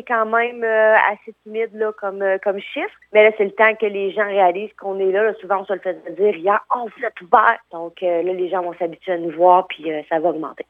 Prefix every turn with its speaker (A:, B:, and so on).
A: C'est quand même euh, assez timide là, comme, euh, comme chiffre. Mais là, c'est le temps que les gens réalisent qu'on est là. Souvent, on se le fait dire hier, oh, vous êtes ouvert. Donc euh, là, les gens vont s'habituer à nous voir, puis ça va augmenter.